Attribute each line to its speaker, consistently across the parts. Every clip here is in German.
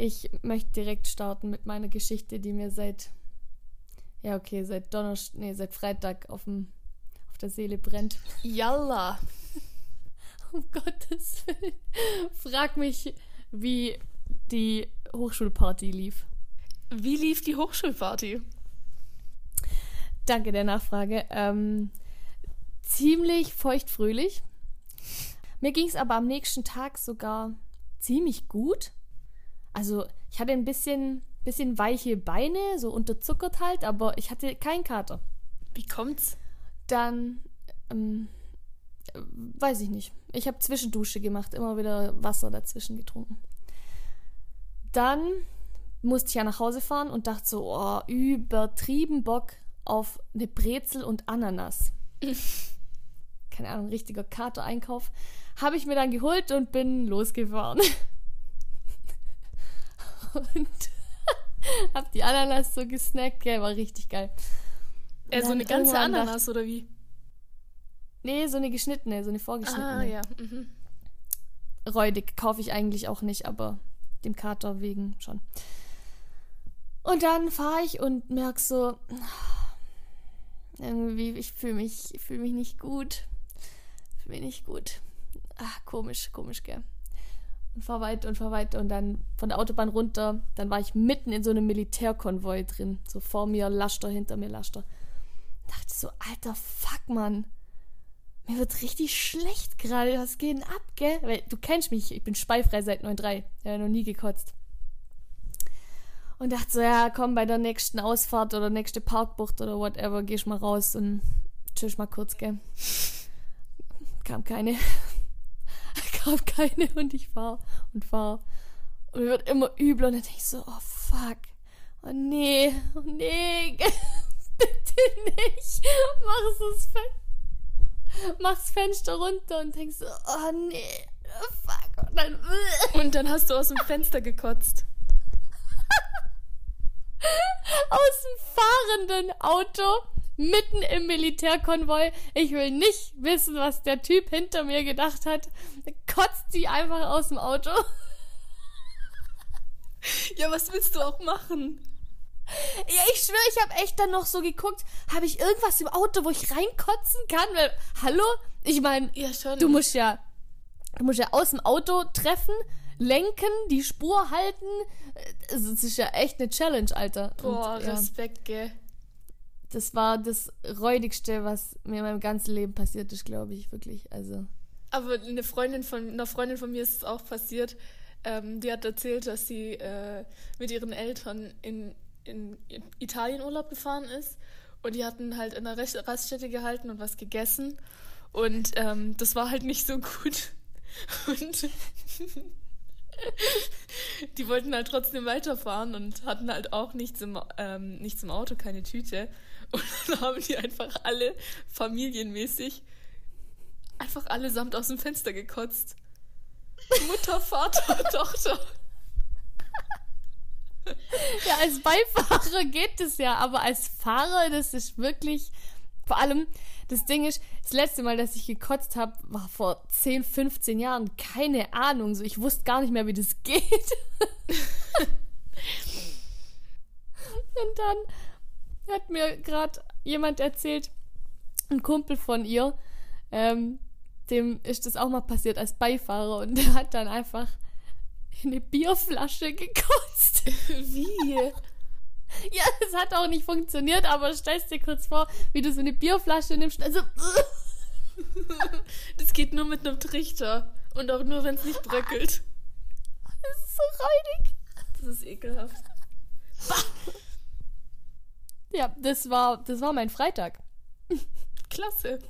Speaker 1: ich möchte direkt starten mit meiner Geschichte, die mir seit, ja okay, seit Donnerstag, nee, seit Freitag auf, dem, auf der Seele brennt.
Speaker 2: Yalla.
Speaker 1: Um Gottes Willen. Frag mich, wie die Hochschulparty lief.
Speaker 2: Wie lief die Hochschulparty?
Speaker 1: Danke der Nachfrage. Ähm, ziemlich feuchtfröhlich. Mir ging es aber am nächsten Tag sogar ziemlich gut. Also ich hatte ein bisschen, bisschen weiche Beine, so unterzuckert halt, aber ich hatte keinen Kater.
Speaker 2: Wie kommt's?
Speaker 1: Dann, ähm, weiß ich nicht. Ich habe Zwischendusche gemacht, immer wieder Wasser dazwischen getrunken. Dann musste ich ja nach Hause fahren und dachte so, oh, übertrieben Bock auf eine Brezel und Ananas. Keine Ahnung, richtiger Kater-Einkauf. Habe ich mir dann geholt und bin losgefahren. und hab die Ananas so gesnackt, gell, war richtig geil.
Speaker 2: Äh, so eine ganze Ananas dachte, oder wie?
Speaker 1: Nee, so eine geschnittene, so eine vorgeschnittene. Ah,
Speaker 2: ja. Mhm.
Speaker 1: Räudig kaufe ich eigentlich auch nicht, aber dem Kater wegen schon. Und dann fahre ich und merke so, irgendwie, ich fühle mich, fühl mich nicht gut. Fühle mich nicht gut. Ach, komisch, komisch, gell. Und fahr weiter und fahr weiter und dann von der Autobahn runter. Dann war ich mitten in so einem Militärkonvoi drin. So vor mir Laster, hinter mir Laster. Dachte so, alter Fuck, Mann. Mir wird richtig schlecht gerade. Was geht denn ab, gell? Weil du kennst mich, ich bin speifrei seit 9.3. Ich habe noch nie gekotzt. Und dachte so, ja, komm, bei der nächsten Ausfahrt oder nächste Parkbucht oder whatever, gehst mal raus und tschüss mal kurz, gell? Kam keine. Kam keine und ich fahr und fahr. Und mir wird immer übler und dann denke ich so, oh fuck. Oh nee, oh nee, bitte nicht. Mach es mach's Fenster runter und denkst so, oh nee, fuck. Und dann,
Speaker 2: und dann hast du aus dem Fenster gekotzt.
Speaker 1: aus dem fahrenden Auto mitten im Militärkonvoi. Ich will nicht wissen, was der Typ hinter mir gedacht hat. Kotzt sie einfach aus dem Auto.
Speaker 2: Ja, was willst du auch machen?
Speaker 1: Ja, ich schwöre, ich habe echt dann noch so geguckt, habe ich irgendwas im Auto, wo ich reinkotzen kann? Weil, hallo? Ich meine, ja, du musst ja, du musst ja aus dem Auto treffen, lenken, die Spur halten. Das ist ja echt eine Challenge, Alter.
Speaker 2: Boah, Und, ja, Respekt, gell.
Speaker 1: Das war das räudigste, was mir in meinem ganzen Leben passiert ist, glaube ich, wirklich. Also.
Speaker 2: Aber eine Freundin von, einer Freundin von mir ist es auch passiert. Ähm, die hat erzählt, dass sie äh, mit ihren Eltern in in, Italien Urlaub gefahren ist und die hatten halt in einer Raststätte gehalten und was gegessen und ähm, das war halt nicht so gut und die wollten halt trotzdem weiterfahren und hatten halt auch nichts im, ähm, nichts im Auto, keine Tüte und dann haben die einfach alle familienmäßig einfach allesamt aus dem Fenster gekotzt. Mutter, Vater, Tochter.
Speaker 1: ja, als Beifahrer geht es ja, aber als Fahrer, das ist wirklich. Vor allem, das Ding ist, das letzte Mal, dass ich gekotzt habe, war vor 10, 15 Jahren. Keine Ahnung. So, ich wusste gar nicht mehr, wie das geht. Und dann hat mir gerade jemand erzählt, ein Kumpel von ihr, ähm, dem ist das auch mal passiert als Beifahrer und der hat dann einfach eine Bierflasche gekotzt.
Speaker 2: Wie?
Speaker 1: Ja, es hat auch nicht funktioniert, aber stellst dir kurz vor, wie du so eine Bierflasche nimmst. Also.
Speaker 2: Das geht nur mit einem Trichter. Und auch nur, wenn es nicht bröckelt.
Speaker 1: Das ist so räudig.
Speaker 2: Das ist ekelhaft.
Speaker 1: Ja, das war, das war mein Freitag.
Speaker 2: Klasse.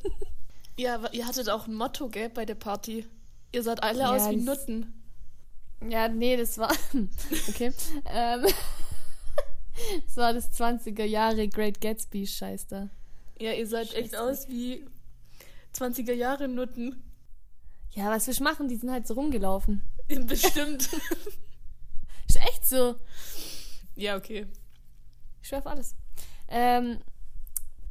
Speaker 2: Ja, ihr hattet auch ein Motto, gell, bei der Party. Ihr seid alle ja, aus wie Nutten.
Speaker 1: Ja, nee, das war. Okay. ähm, das war das 20er Jahre Great Gatsby Scheiß da.
Speaker 2: Ja, ihr seid echt aus wie 20er Jahre Nutten.
Speaker 1: Ja, was wir machen, die sind halt so rumgelaufen.
Speaker 2: Bestimmt.
Speaker 1: Ist echt so.
Speaker 2: Ja, okay.
Speaker 1: Ich schwör auf alles. Ähm,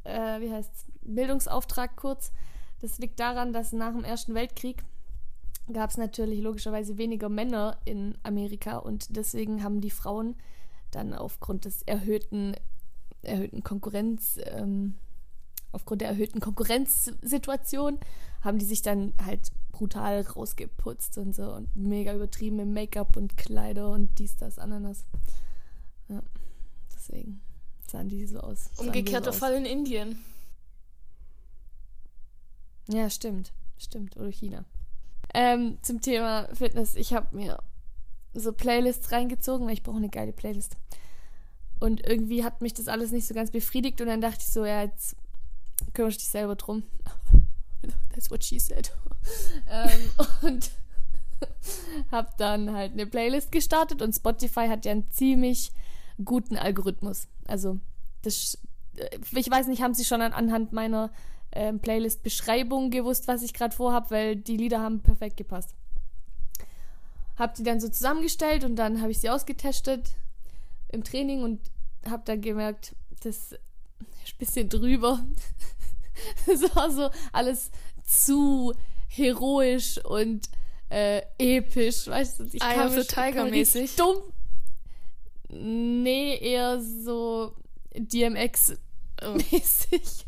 Speaker 1: äh, wie heißt's? Bildungsauftrag kurz. Das liegt daran, dass nach dem Ersten Weltkrieg gab es natürlich logischerweise weniger Männer in Amerika und deswegen haben die Frauen dann aufgrund des erhöhten, erhöhten Konkurrenz, ähm, aufgrund der erhöhten Konkurrenzsituation, haben die sich dann halt brutal rausgeputzt und so und mega übertrieben im Make-up und Kleider und dies, das, Ananas. Ja, deswegen sahen die so aus.
Speaker 2: Umgekehrter Fall in Indien.
Speaker 1: Ja, stimmt. Stimmt. Oder China. Ähm, zum Thema Fitness. Ich habe mir so Playlists reingezogen, weil ich brauche eine geile Playlist. Und irgendwie hat mich das alles nicht so ganz befriedigt und dann dachte ich so, ja, jetzt kümmere ich dich selber drum. That's what she said. ähm, und habe dann halt eine Playlist gestartet und Spotify hat ja einen ziemlich guten Algorithmus. Also, das, äh, ich weiß nicht, haben sie schon anhand meiner ähm, Playlist-Beschreibung gewusst, was ich gerade vorhab, weil die Lieder haben perfekt gepasst. Hab die dann so zusammengestellt und dann habe ich sie ausgetestet im Training und habe dann gemerkt, das ist ein bisschen drüber. Es war so alles zu heroisch und äh, episch, weißt du? Ich
Speaker 2: Eye of the Tiger mäßig.
Speaker 1: Dumm. Nee, eher so DMX mäßig.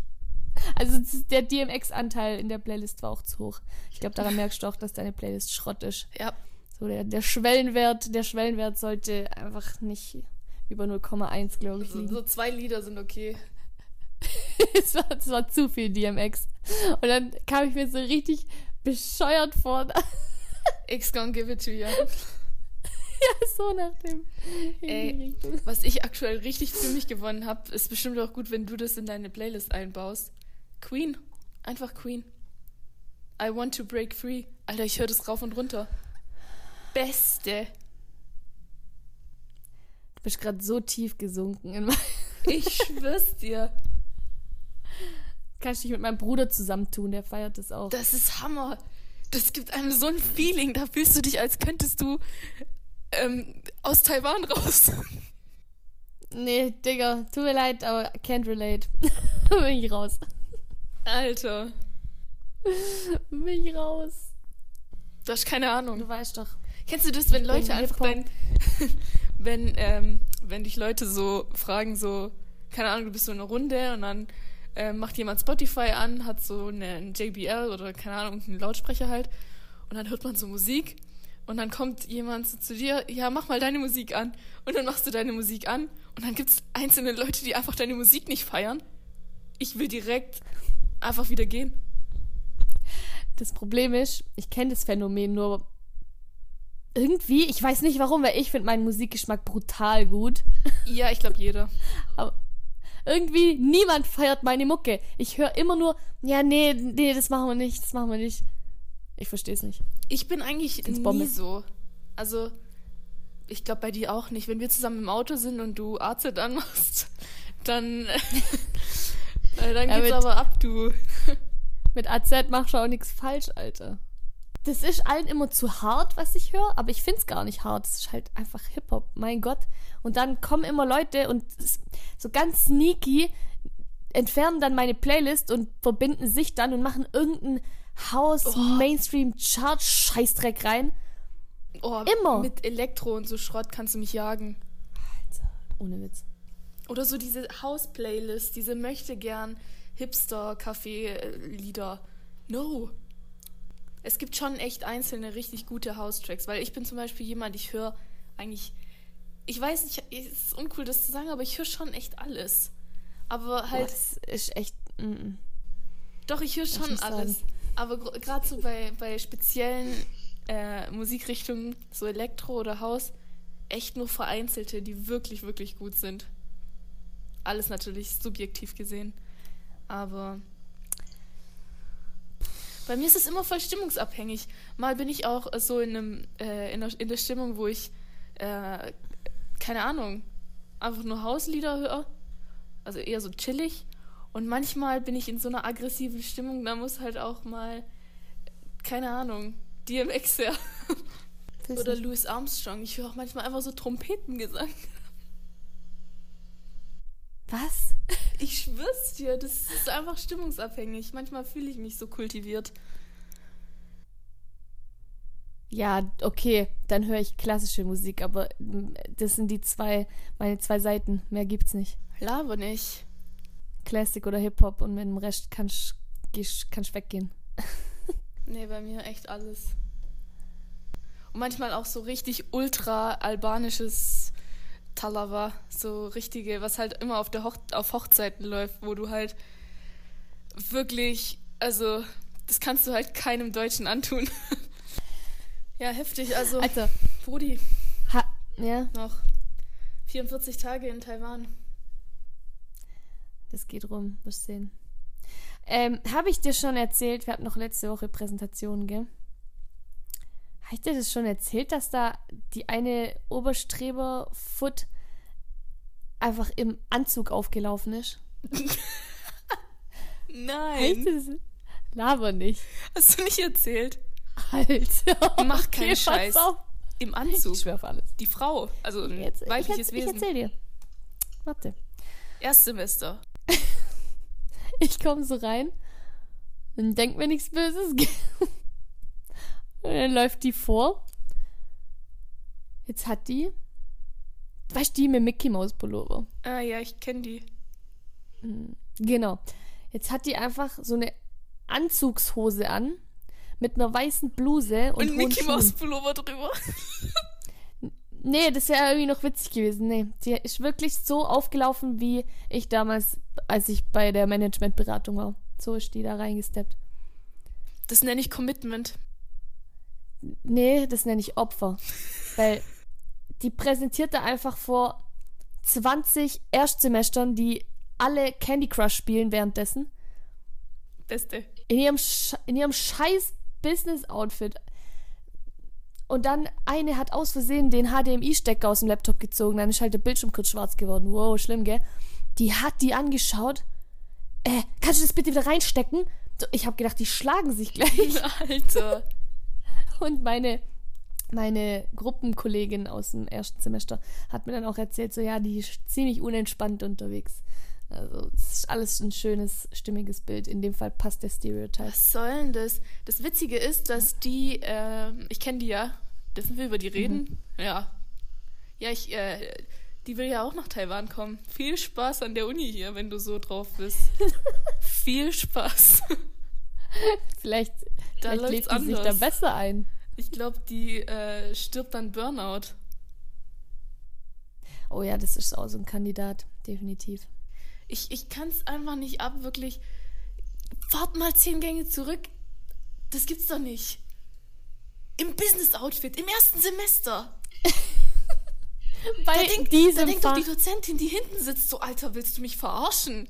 Speaker 1: Also der DMX-Anteil in der Playlist war auch zu hoch. Ich glaube, daran merkst du auch, dass deine Playlist Schrott ist.
Speaker 2: Ja.
Speaker 1: So der, der Schwellenwert, der Schwellenwert sollte einfach nicht über 0,1, glaube ich.
Speaker 2: So, so zwei Lieder sind okay.
Speaker 1: es, war, es war zu viel DMX. Und dann kam ich mir so richtig bescheuert vor.
Speaker 2: X gonna give it to you.
Speaker 1: Ja, so nach dem.
Speaker 2: Ey, was ich aktuell richtig für mich gewonnen habe, ist bestimmt auch gut, wenn du das in deine Playlist einbaust. Queen. Einfach Queen. I want to break free. Alter, ich höre das rauf und runter. Beste.
Speaker 1: Du bist gerade so tief gesunken in mein
Speaker 2: Ich schwör's dir.
Speaker 1: Kannst dich mit meinem Bruder zusammentun, der feiert das auch.
Speaker 2: Das ist Hammer. Das gibt einem so ein Feeling, da fühlst du dich, als könntest du ähm, aus Taiwan raus.
Speaker 1: Nee, Digga, tut mir leid, aber can't relate. Bin ich raus.
Speaker 2: Alter.
Speaker 1: Bin ich raus.
Speaker 2: Du hast keine Ahnung.
Speaker 1: Du weißt doch.
Speaker 2: Kennst du das, wenn Leute einfach dein, wenn, ähm, wenn dich Leute so fragen, so, keine Ahnung, du bist so in einer Runde und dann äh, macht jemand Spotify an, hat so einen JBL oder keine Ahnung, einen Lautsprecher halt und dann hört man so Musik und dann kommt jemand so zu dir, ja, mach mal deine Musik an und dann machst du deine Musik an und dann gibt es einzelne Leute, die einfach deine Musik nicht feiern. Ich will direkt einfach wieder gehen.
Speaker 1: Das Problem ist, ich kenne das Phänomen nur irgendwie, ich weiß nicht warum, weil ich finde meinen Musikgeschmack brutal gut.
Speaker 2: Ja, ich glaube jeder.
Speaker 1: Aber irgendwie niemand feiert meine Mucke. Ich höre immer nur, ja, nee, nee, das machen wir nicht, das machen wir nicht. Ich verstehe es nicht.
Speaker 2: Ich bin eigentlich nie Bombe. so. Also, ich glaube bei dir auch nicht. Wenn wir zusammen im Auto sind und du AZ anmachst, dann, äh, dann geht's ja, aber ab, du.
Speaker 1: mit AZ machst du auch nichts falsch, Alter. Das ist allen immer zu hart, was ich höre, aber ich find's gar nicht hart. Es ist halt einfach Hip-Hop, mein Gott. Und dann kommen immer Leute und so ganz sneaky entfernen dann meine Playlist und verbinden sich dann und machen irgendeinen House, oh. Mainstream, Chart, Scheißdreck rein.
Speaker 2: Oh, Immer. Mit Elektro und so Schrott kannst du mich jagen.
Speaker 1: Alter, ohne Witz.
Speaker 2: Oder so diese House-Playlist, diese möchte gern Hipster-Café-Lieder. No. Es gibt schon echt einzelne richtig gute House-Tracks, weil ich bin zum Beispiel jemand, ich höre eigentlich, ich weiß nicht, es ist uncool das zu sagen, aber ich höre schon echt alles. Aber halt. Boah,
Speaker 1: das ist echt. Mm -mm.
Speaker 2: Doch, ich höre schon alles. Sagen. Aber gerade so bei, bei speziellen äh, Musikrichtungen, so Elektro oder Haus, echt nur vereinzelte, die wirklich, wirklich gut sind. Alles natürlich subjektiv gesehen. Aber bei mir ist es immer voll stimmungsabhängig. Mal bin ich auch so in, einem, äh, in, der, in der Stimmung, wo ich, äh, keine Ahnung, einfach nur Hauslieder höre. Also eher so chillig. Und manchmal bin ich in so einer aggressiven Stimmung, da muss halt auch mal, keine Ahnung, DMX her. Oder Louis Armstrong. Ich höre auch manchmal einfach so Trompetengesang.
Speaker 1: Was?
Speaker 2: Ich schwör's dir, das ist einfach stimmungsabhängig. Manchmal fühle ich mich so kultiviert.
Speaker 1: Ja, okay, dann höre ich klassische Musik, aber mm, das sind die zwei, meine zwei Seiten. Mehr gibt's nicht.
Speaker 2: Laber nicht.
Speaker 1: Classic oder Hip-Hop und mit dem Rest kannst du weggehen.
Speaker 2: nee, bei mir echt alles. Und manchmal auch so richtig ultra albanisches Talava. So richtige, was halt immer auf, der Hoch auf Hochzeiten läuft, wo du halt wirklich, also, das kannst du halt keinem Deutschen antun. ja, heftig. Also,
Speaker 1: Alter.
Speaker 2: Brudi.
Speaker 1: Ha ja.
Speaker 2: Noch 44 Tage in Taiwan.
Speaker 1: Das geht rum, wirst sehen. Ähm, habe ich dir schon erzählt, wir hatten noch letzte Woche Präsentationen, gell? Habe ich dir das schon erzählt, dass da die eine Oberstreber-Foot einfach im Anzug aufgelaufen ist?
Speaker 2: Nein.
Speaker 1: Das? Laber nicht.
Speaker 2: Hast du nicht erzählt?
Speaker 1: Alter.
Speaker 2: Mach keinen okay, Scheiß. Im Anzug.
Speaker 1: Ich schwör auf alles.
Speaker 2: Die Frau, also ein
Speaker 1: Jetzt,
Speaker 2: weibliches
Speaker 1: ich,
Speaker 2: Wesen.
Speaker 1: Ich erzähl dir. Warte.
Speaker 2: Erstsemester.
Speaker 1: ich komme so rein und denk mir nichts Böses. und dann läuft die vor. Jetzt hat die. Weißt du, die mit Mickey Mouse Pullover?
Speaker 2: Ah ja, ich kenne die.
Speaker 1: Hm, genau. Jetzt hat die einfach so eine Anzugshose an mit einer weißen Bluse und,
Speaker 2: und Mickey Mouse Pullover drüber.
Speaker 1: nee, das wäre irgendwie noch witzig gewesen. Nee, sie ist wirklich so aufgelaufen, wie ich damals, als ich bei der Managementberatung war. So ist die da reingesteppt.
Speaker 2: Das nenne ich Commitment.
Speaker 1: Nee, das nenne ich Opfer. Weil die präsentierte einfach vor 20 Erstsemestern, die alle Candy Crush spielen währenddessen.
Speaker 2: Beste.
Speaker 1: In ihrem, Sch in ihrem scheiß Business-Outfit. Und dann eine hat aus Versehen den HDMI-Stecker aus dem Laptop gezogen. Dann ist halt der Bildschirm kurz schwarz geworden. Wow, schlimm, gell? Die hat die angeschaut. Äh, kannst du das bitte wieder reinstecken? Ich habe gedacht, die schlagen sich gleich.
Speaker 2: Alter.
Speaker 1: Und meine, meine Gruppenkollegin aus dem ersten Semester hat mir dann auch erzählt, so ja, die ist ziemlich unentspannt unterwegs. Also, es ist alles ein schönes, stimmiges Bild. In dem Fall passt der Stereotype.
Speaker 2: Was soll denn das? Das Witzige ist, dass die, äh, ich kenne die ja. Dürfen wir über die reden? Mhm. Ja. Ja, ich, äh, die will ja auch nach Taiwan kommen. Viel Spaß an der Uni hier, wenn du so drauf bist. Viel Spaß.
Speaker 1: vielleicht da vielleicht lebt sie sich da besser ein.
Speaker 2: Ich glaube, die äh, stirbt dann Burnout.
Speaker 1: Oh ja, das ist auch so ein Kandidat, definitiv.
Speaker 2: Ich, ich kann es einfach nicht ab, wirklich. Fahrt mal zehn Gänge zurück. Das gibt's doch nicht. Im Business-Outfit, im ersten Semester.
Speaker 1: Bei da denk, diesem
Speaker 2: da denkt doch die Dozentin, die hinten sitzt, so, Alter, willst du mich verarschen?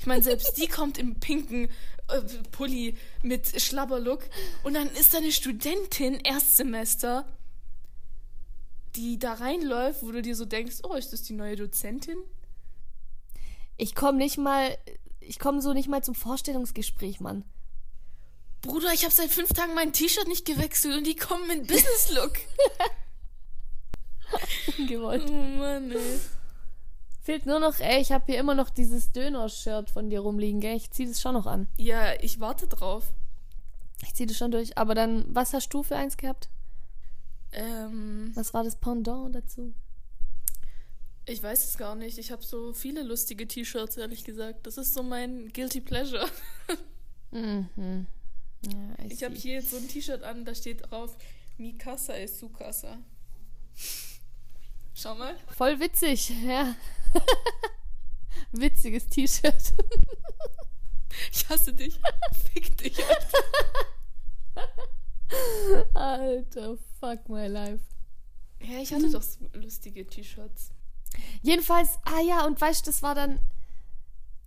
Speaker 2: Ich meine, selbst die kommt im pinken äh, Pulli mit Schlabberlook. Und dann ist da eine Studentin, Erstsemester, die da reinläuft, wo du dir so denkst, oh, ist das die neue Dozentin?
Speaker 1: Ich komme nicht mal, ich komme so nicht mal zum Vorstellungsgespräch, Mann.
Speaker 2: Bruder, ich habe seit fünf Tagen mein T-Shirt nicht gewechselt und die kommen in Business-Look.
Speaker 1: Ungewollt.
Speaker 2: Oh Mann, ey.
Speaker 1: Fehlt nur noch, ey, ich habe hier immer noch dieses Döner-Shirt von dir rumliegen, gell? Ich zieh das schon noch an.
Speaker 2: Ja, ich warte drauf.
Speaker 1: Ich zieh das schon durch. Aber dann, was hast du für eins gehabt?
Speaker 2: Ähm.
Speaker 1: Was war das Pendant dazu?
Speaker 2: Ich weiß es gar nicht. Ich habe so viele lustige T-Shirts, ehrlich gesagt. Das ist so mein Guilty Pleasure.
Speaker 1: mhm. Ja,
Speaker 2: ich habe hier jetzt so ein T-Shirt an, da steht drauf, Mikasa ist Sukasa. Schau mal.
Speaker 1: Voll witzig, ja. Witziges T-Shirt.
Speaker 2: ich hasse dich. Fick dich.
Speaker 1: Alter. Alter, fuck my life.
Speaker 2: Ja, ich hatte doch lustige T-Shirts.
Speaker 1: Jedenfalls, ah ja, und weißt du, das war dann.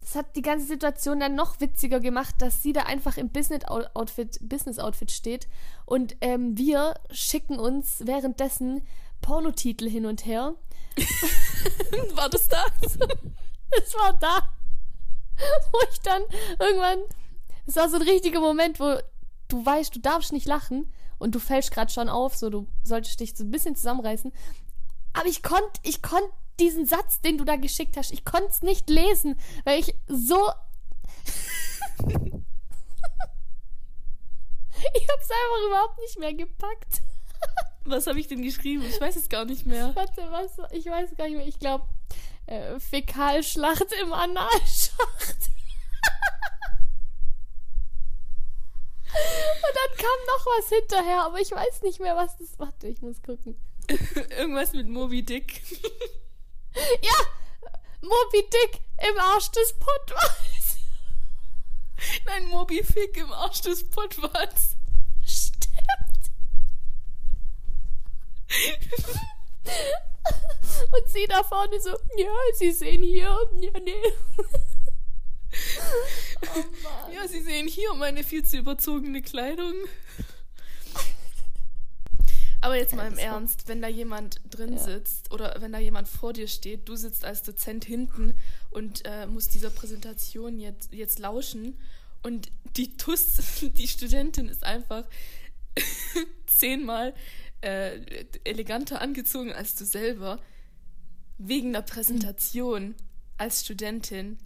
Speaker 1: Das hat die ganze Situation dann noch witziger gemacht, dass sie da einfach im Business-Outfit Business -Outfit steht und ähm, wir schicken uns währenddessen Pornotitel hin und her.
Speaker 2: war das das?
Speaker 1: Es war da. Wo ich dann irgendwann. Es war so ein richtiger Moment, wo du weißt, du darfst nicht lachen und du fällst gerade schon auf, so du solltest dich so ein bisschen zusammenreißen. Aber ich konnte, ich konnte diesen Satz, den du da geschickt hast, ich konnte es nicht lesen, weil ich so. Ich hab's einfach überhaupt nicht mehr gepackt.
Speaker 2: Was habe ich denn geschrieben? Ich weiß es gar nicht mehr.
Speaker 1: Warte, was? Ich weiß gar nicht mehr. Ich glaube, äh, Fäkalschlacht im Analschacht. Und dann kam noch was hinterher, aber ich weiß nicht mehr, was das. Warte, ich muss gucken.
Speaker 2: Irgendwas mit Moby Dick.
Speaker 1: Ja! Moby Dick im Arsch des Pottwals.
Speaker 2: Nein, Moby Fick im Arsch des Pottwals.
Speaker 1: Stimmt. Und sie da vorne so, ja, sie sehen hier, ja, nee.
Speaker 2: oh ja, Sie sehen hier meine viel zu überzogene Kleidung. Aber jetzt mal im Ernst, wenn da jemand drin ja. sitzt oder wenn da jemand vor dir steht, du sitzt als Dozent hinten und äh, musst dieser Präsentation jetzt, jetzt lauschen und die TUS, die Studentin ist einfach zehnmal äh, eleganter angezogen als du selber, wegen der Präsentation mhm. als Studentin.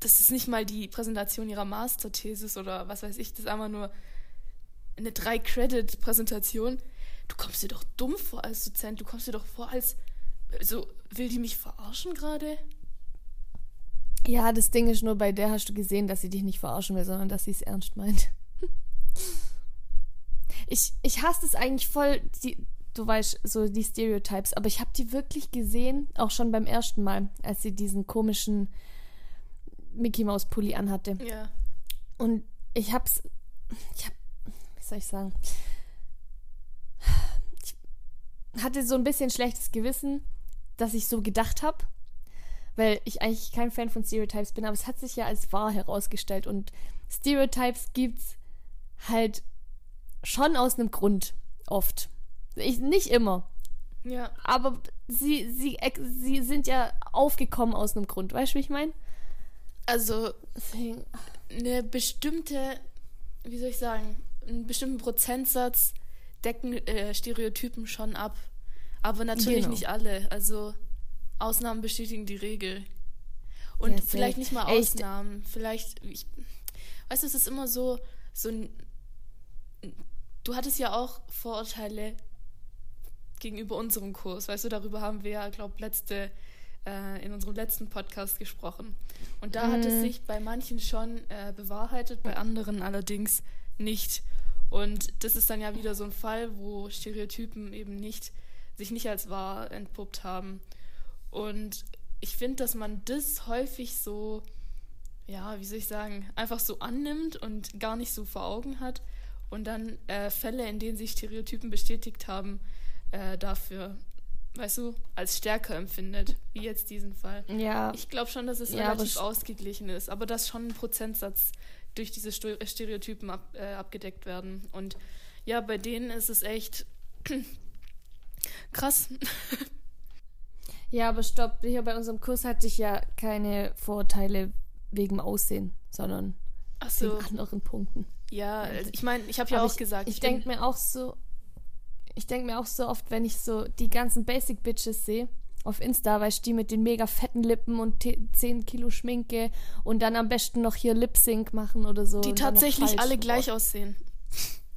Speaker 2: Das ist nicht mal die Präsentation ihrer Masterthesis oder was weiß ich, das ist einfach nur eine Drei-Credit-Präsentation du kommst dir doch dumm vor als Dozent, du kommst dir doch vor als, so, will die mich verarschen gerade?
Speaker 1: Ja, das Ding ist nur, bei der hast du gesehen, dass sie dich nicht verarschen will, sondern dass sie es ernst meint. ich, ich hasse es eigentlich voll, die, du weißt, so die Stereotypes, aber ich habe die wirklich gesehen, auch schon beim ersten Mal, als sie diesen komischen Mickey Maus Pulli anhatte.
Speaker 2: Ja.
Speaker 1: Und ich hab's, ich hab, wie soll ich sagen, hatte so ein bisschen schlechtes Gewissen, dass ich so gedacht habe, weil ich eigentlich kein Fan von Stereotypes bin, aber es hat sich ja als wahr herausgestellt und Stereotypes gibt's halt schon aus einem Grund oft. Ich, nicht immer.
Speaker 2: Ja.
Speaker 1: Aber sie, sie, sie sind ja aufgekommen aus einem Grund. Weißt du, wie ich meine?
Speaker 2: Also, eine bestimmte, wie soll ich sagen, einen bestimmten Prozentsatz decken äh, Stereotypen schon ab. Aber natürlich genau. nicht alle. Also Ausnahmen bestätigen die Regel. Und ja, vielleicht nicht mal Ausnahmen. Echt? Vielleicht, ich, weißt du, es ist immer so, so ein. Du hattest ja auch Vorurteile gegenüber unserem Kurs. Weißt du, darüber haben wir ja, glaube letzte äh, in unserem letzten Podcast gesprochen. Und da mhm. hat es mhm. sich bei manchen schon äh, bewahrheitet, bei anderen allerdings nicht. Und das ist dann ja wieder so ein Fall, wo Stereotypen eben nicht, sich nicht als wahr entpuppt haben. Und ich finde, dass man das häufig so, ja, wie soll ich sagen, einfach so annimmt und gar nicht so vor Augen hat und dann äh, Fälle, in denen sich Stereotypen bestätigt haben, äh, dafür, weißt du, als stärker empfindet, wie jetzt diesen Fall.
Speaker 1: Ja.
Speaker 2: Ich glaube schon, dass es ja, relativ ausgeglichen ist, aber dass schon ein Prozentsatz durch diese Stereotypen ab, äh, abgedeckt werden. Und ja, bei denen ist es echt krass.
Speaker 1: ja, aber stopp, hier bei unserem Kurs hatte ich ja keine Vorteile wegen Aussehen, sondern
Speaker 2: so.
Speaker 1: wegen anderen Punkten.
Speaker 2: Ja, also ich meine, ich habe ja aber auch
Speaker 1: ich,
Speaker 2: gesagt.
Speaker 1: Ich, ich denke mir auch so, ich denke mir auch so oft, wenn ich so die ganzen Basic Bitches sehe, auf Insta, weil ich die mit den mega fetten Lippen und 10 Kilo Schminke und dann am besten noch hier Lip Sync machen oder so.
Speaker 2: Die tatsächlich alle gleich aussehen.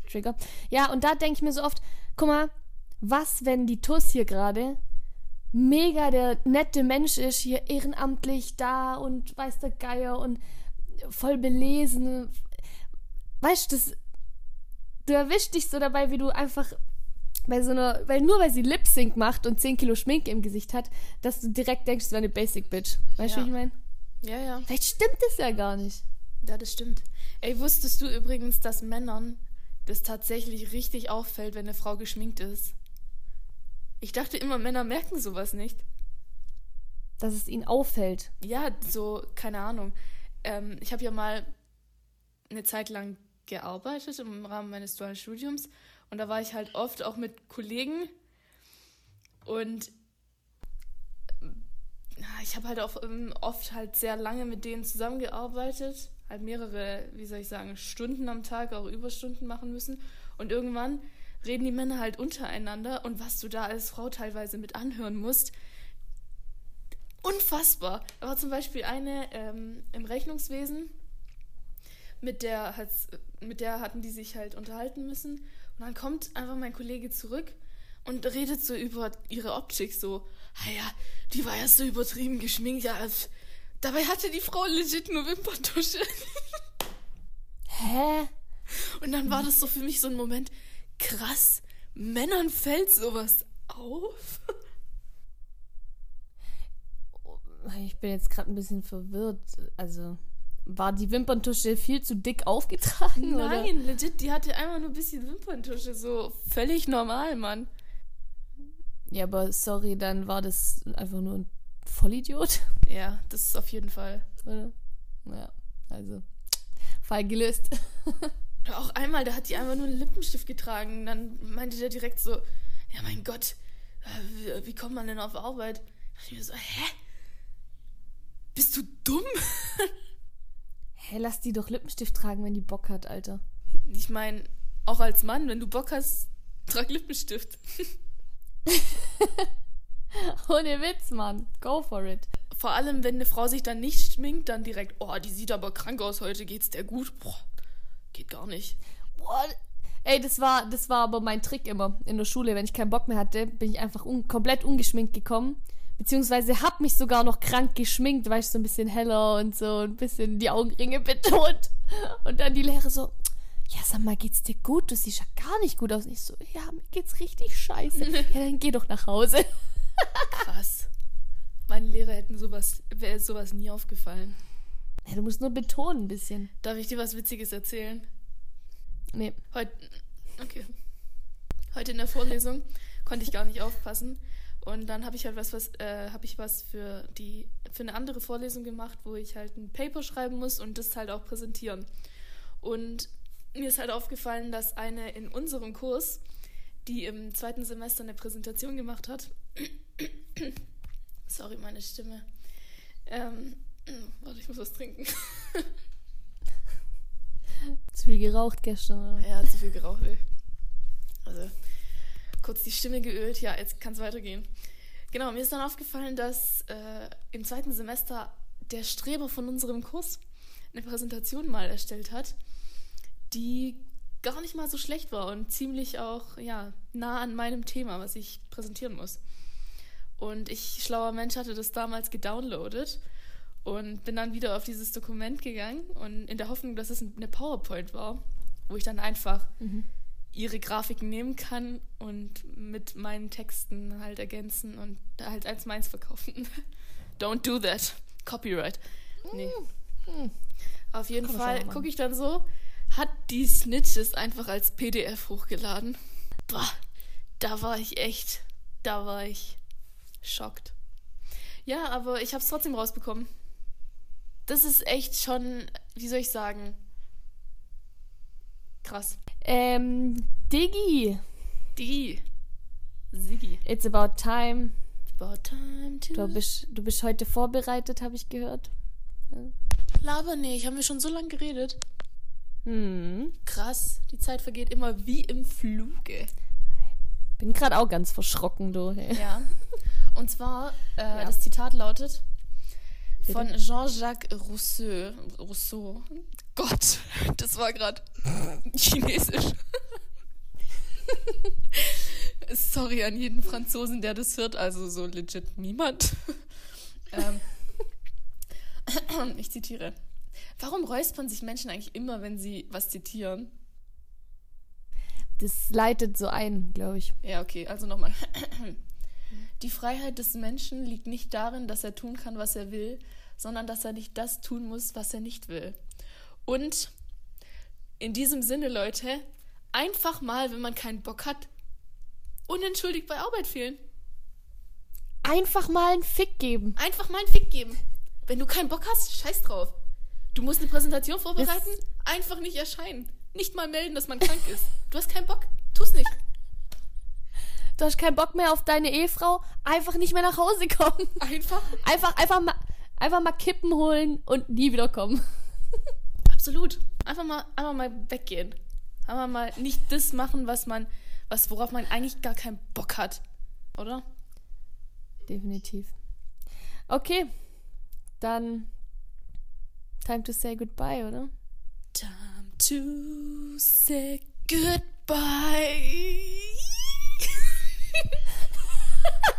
Speaker 1: Trigger. Ja, und da denke ich mir so oft, guck mal, was, wenn die Tuss hier gerade mega der nette Mensch ist, hier ehrenamtlich da und weiß der Geier und voll belesen. Weißt du, du erwischst dich so dabei, wie du einfach bei so einer, weil nur weil sie Lip Sync macht und 10 Kilo Schminke im Gesicht hat, dass du direkt denkst, du wäre eine Basic Bitch. Weißt du, ja. wie ich meine?
Speaker 2: Ja, ja.
Speaker 1: Vielleicht stimmt das ja gar nicht.
Speaker 2: Ja, das stimmt. Ey, wusstest du übrigens, dass Männern das tatsächlich richtig auffällt, wenn eine Frau geschminkt ist? Ich dachte immer, Männer merken sowas nicht.
Speaker 1: Dass es ihnen auffällt.
Speaker 2: Ja, so, keine Ahnung. Ähm, ich habe ja mal eine Zeit lang gearbeitet im Rahmen meines dualen Studiums und da war ich halt oft auch mit Kollegen. Und ich habe halt auch ähm, oft halt sehr lange mit denen zusammengearbeitet. Halt mehrere, wie soll ich sagen, Stunden am Tag, auch Überstunden machen müssen. Und irgendwann reden die Männer halt untereinander und was du da als Frau teilweise mit anhören musst, unfassbar. Da war zum Beispiel eine ähm, im Rechnungswesen, mit der, mit der hatten die sich halt unterhalten müssen. Und dann kommt einfach mein Kollege zurück und redet so über ihre Optik so. Ah ja, die war ja so übertrieben geschminkt. Ja, dabei hatte die Frau legit nur Wimperntusche.
Speaker 1: Hä?
Speaker 2: Und dann war das so für mich so ein Moment, krass, Männern fällt sowas auf.
Speaker 1: Ich bin jetzt gerade ein bisschen verwirrt. Also, war die Wimperntusche viel zu dick aufgetragen?
Speaker 2: Nein,
Speaker 1: oder?
Speaker 2: legit, die hatte einfach nur ein bisschen Wimperntusche. So völlig normal, Mann.
Speaker 1: Ja, aber sorry, dann war das einfach nur ein Vollidiot.
Speaker 2: Ja, das ist auf jeden Fall.
Speaker 1: Oder? Ja, also, Fall gelöst.
Speaker 2: Auch einmal, da hat die einfach nur einen Lippenstift getragen. Dann meinte der direkt so, ja mein Gott, wie, wie kommt man denn auf Arbeit? Da dachte ich mir so, hä? Bist du dumm?
Speaker 1: Hä, hey, lass die doch Lippenstift tragen, wenn die Bock hat, Alter.
Speaker 2: Ich meine, auch als Mann, wenn du Bock hast, trag Lippenstift.
Speaker 1: Ohne Witz, Mann. Go for it.
Speaker 2: Vor allem, wenn eine Frau sich dann nicht schminkt, dann direkt, oh, die sieht aber krank aus, heute geht's der gut. Boah, geht gar nicht.
Speaker 1: Boah, ey, das war, das war aber mein Trick immer in der Schule. Wenn ich keinen Bock mehr hatte, bin ich einfach un komplett ungeschminkt gekommen. Beziehungsweise hab mich sogar noch krank geschminkt, weil ich so ein bisschen heller und so ein bisschen die Augenringe betont. Und dann die Lehrer so, ja, sag mal, geht's dir gut? Du siehst ja gar nicht gut aus. Und ich so, ja, mir geht's richtig scheiße. ja, dann geh doch nach Hause.
Speaker 2: Krass. Meine Lehrer hätten sowas, wäre sowas nie aufgefallen.
Speaker 1: Ja, du musst nur betonen ein bisschen.
Speaker 2: Darf ich dir was Witziges erzählen?
Speaker 1: Nee.
Speaker 2: Heute, okay. Heute in der Vorlesung konnte ich gar nicht aufpassen. Und dann habe ich halt was, was äh, habe ich was für die für eine andere Vorlesung gemacht, wo ich halt ein Paper schreiben muss und das halt auch präsentieren. Und mir ist halt aufgefallen, dass eine in unserem Kurs, die im zweiten Semester eine Präsentation gemacht hat. Sorry, meine Stimme. Ähm, warte, ich muss was trinken.
Speaker 1: zu viel geraucht gestern, oder?
Speaker 2: Ja, zu viel geraucht, ey. Also, kurz die Stimme geölt. Ja, jetzt kann es weitergehen. Genau, mir ist dann aufgefallen, dass äh, im zweiten Semester der Streber von unserem Kurs eine Präsentation mal erstellt hat, die gar nicht mal so schlecht war und ziemlich auch ja, nah an meinem Thema, was ich präsentieren muss. Und ich, schlauer Mensch, hatte das damals gedownloadet und bin dann wieder auf dieses Dokument gegangen und in der Hoffnung, dass es eine PowerPoint war, wo ich dann einfach mhm ihre Grafiken nehmen kann und mit meinen Texten halt ergänzen und halt als meins verkaufen. Don't do that. Copyright. Nee. Mm. Auf jeden Komm Fall gucke ich dann so, hat die Snitches einfach als PDF hochgeladen. Boah, da war ich echt, da war ich schockt. Ja, aber ich habe es trotzdem rausbekommen. Das ist echt schon, wie soll ich sagen, krass.
Speaker 1: Ähm, Diggi.
Speaker 2: Diggi. Siggi.
Speaker 1: It's about time.
Speaker 2: It's about time to...
Speaker 1: Du bist, du bist heute vorbereitet, habe ich gehört.
Speaker 2: Ja. Laber nicht, haben wir schon so lange geredet.
Speaker 1: Hm.
Speaker 2: Krass, die Zeit vergeht immer wie im Fluge.
Speaker 1: Bin gerade auch ganz verschrocken, du.
Speaker 2: Hey. Ja. Und zwar, äh, ja. das Zitat lautet von Jean-Jacques Rousseau. Rousseau. Gott, das war gerade chinesisch. Sorry an jeden Franzosen, der das hört, also so legit niemand. ähm, ich zitiere. Warum räuspern sich Menschen eigentlich immer, wenn sie was zitieren?
Speaker 1: Das leitet so ein, glaube ich.
Speaker 2: Ja, okay, also nochmal. Die Freiheit des Menschen liegt nicht darin, dass er tun kann, was er will, sondern dass er nicht das tun muss, was er nicht will. Und in diesem Sinne, Leute, einfach mal, wenn man keinen Bock hat, unentschuldigt bei Arbeit fehlen.
Speaker 1: Einfach mal einen Fick geben.
Speaker 2: Einfach mal einen Fick geben. Wenn du keinen Bock hast, scheiß drauf. Du musst eine Präsentation vorbereiten, das einfach nicht erscheinen. Nicht mal melden, dass man krank ist. Du hast keinen Bock, tu's nicht.
Speaker 1: Du hast keinen Bock mehr auf deine Ehefrau, einfach nicht mehr nach Hause kommen.
Speaker 2: Einfach?
Speaker 1: Einfach, einfach mal, einfach mal Kippen holen und nie wieder kommen.
Speaker 2: Absolut. Einfach mal, einfach mal weggehen. Einfach mal nicht das machen, was man, was, worauf man eigentlich gar keinen Bock hat. Oder?
Speaker 1: Definitiv. Okay. Dann time to say goodbye, oder?
Speaker 2: Time to say goodbye.